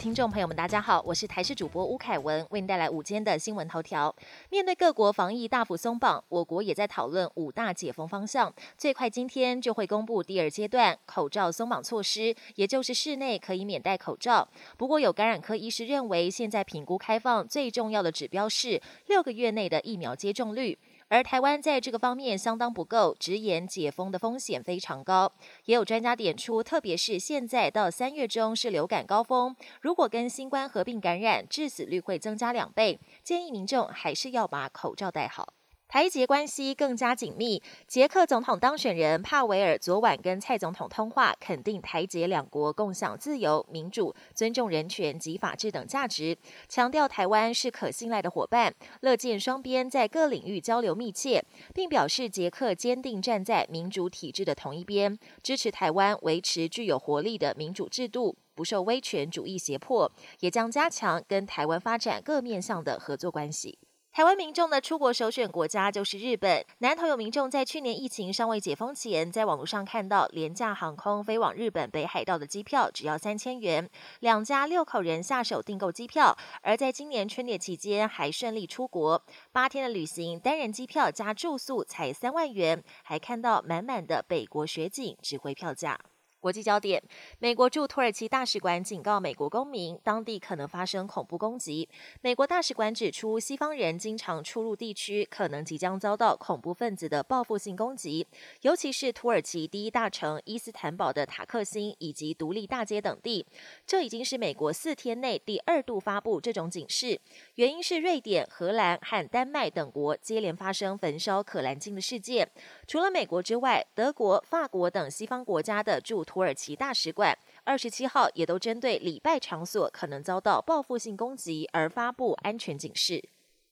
听众朋友们，大家好，我是台视主播吴凯文，为您带来午间的新闻头条。面对各国防疫大幅松绑，我国也在讨论五大解封方向，最快今天就会公布第二阶段口罩松绑措施，也就是室内可以免戴口罩。不过，有感染科医师认为，现在评估开放最重要的指标是六个月内的疫苗接种率。而台湾在这个方面相当不够，直言解封的风险非常高。也有专家点出，特别是现在到三月中是流感高峰，如果跟新冠合并感染，致死率会增加两倍，建议民众还是要把口罩戴好。台捷关系更加紧密。捷克总统当选人帕维尔昨晚跟蔡总统通话，肯定台捷两国共享自由、民主、尊重人权及法治等价值，强调台湾是可信赖的伙伴，乐见双边在各领域交流密切，并表示捷克坚定站在民主体制的同一边，支持台湾维持具有活力的民主制度，不受威权主义胁迫，也将加强跟台湾发展各面向的合作关系。台湾民众的出国首选国家就是日本。南投有民众在去年疫情尚未解封前，在网络上看到廉价航空飞往日本北海道的机票只要三千元，两家六口人下手订购机票，而在今年春节期间还顺利出国，八天的旅行单人机票加住宿才三万元，还看到满满的北国雪景，值回票价。国际焦点：美国驻土耳其大使馆警告美国公民，当地可能发生恐怖攻击。美国大使馆指出，西方人经常出入地区，可能即将遭到恐怖分子的报复性攻击，尤其是土耳其第一大城伊斯坦堡的塔克星以及独立大街等地。这已经是美国四天内第二度发布这种警示，原因是瑞典、荷兰和丹麦等国接连发生焚烧可兰经的事件。除了美国之外，德国、法国等西方国家的驻土耳其大使馆二十七号也都针对礼拜场所可能遭到报复性攻击而发布安全警示。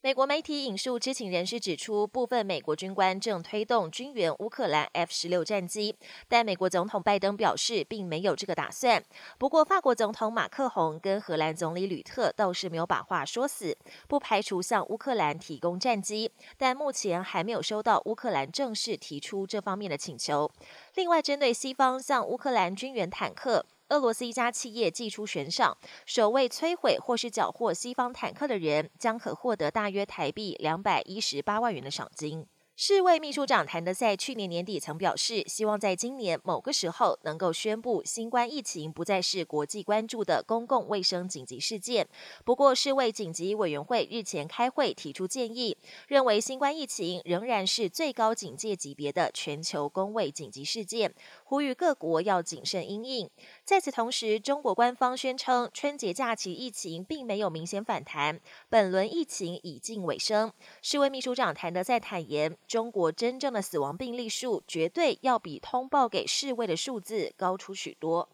美国媒体引述知情人士指出，部分美国军官正推动军援乌克兰 F 十六战机，但美国总统拜登表示并没有这个打算。不过，法国总统马克宏跟荷兰总理吕特倒是没有把话说死，不排除向乌克兰提供战机，但目前还没有收到乌克兰正式提出这方面的请求。另外，针对西方向乌克兰军援坦克。俄罗斯一家企业寄出悬赏，首位摧毁或是缴获西方坦克的人，将可获得大约台币两百一十八万元的赏金。世卫秘书长谭德赛去年年底曾表示，希望在今年某个时候能够宣布新冠疫情不再是国际关注的公共卫生紧急事件。不过，世卫紧急委员会日前开会提出建议，认为新冠疫情仍然是最高警戒级别的全球公卫紧急事件，呼吁各国要谨慎应应。在此同时，中国官方宣称春节假期疫情并没有明显反弹，本轮疫情已近尾声。世卫秘书长谭德赛坦言。中国真正的死亡病例数绝对要比通报给世卫的数字高出许多。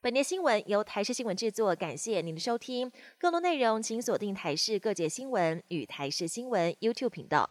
本节新闻由台视新闻制作，感谢您的收听。更多内容请锁定台视各界新闻与台视新闻 YouTube 频道。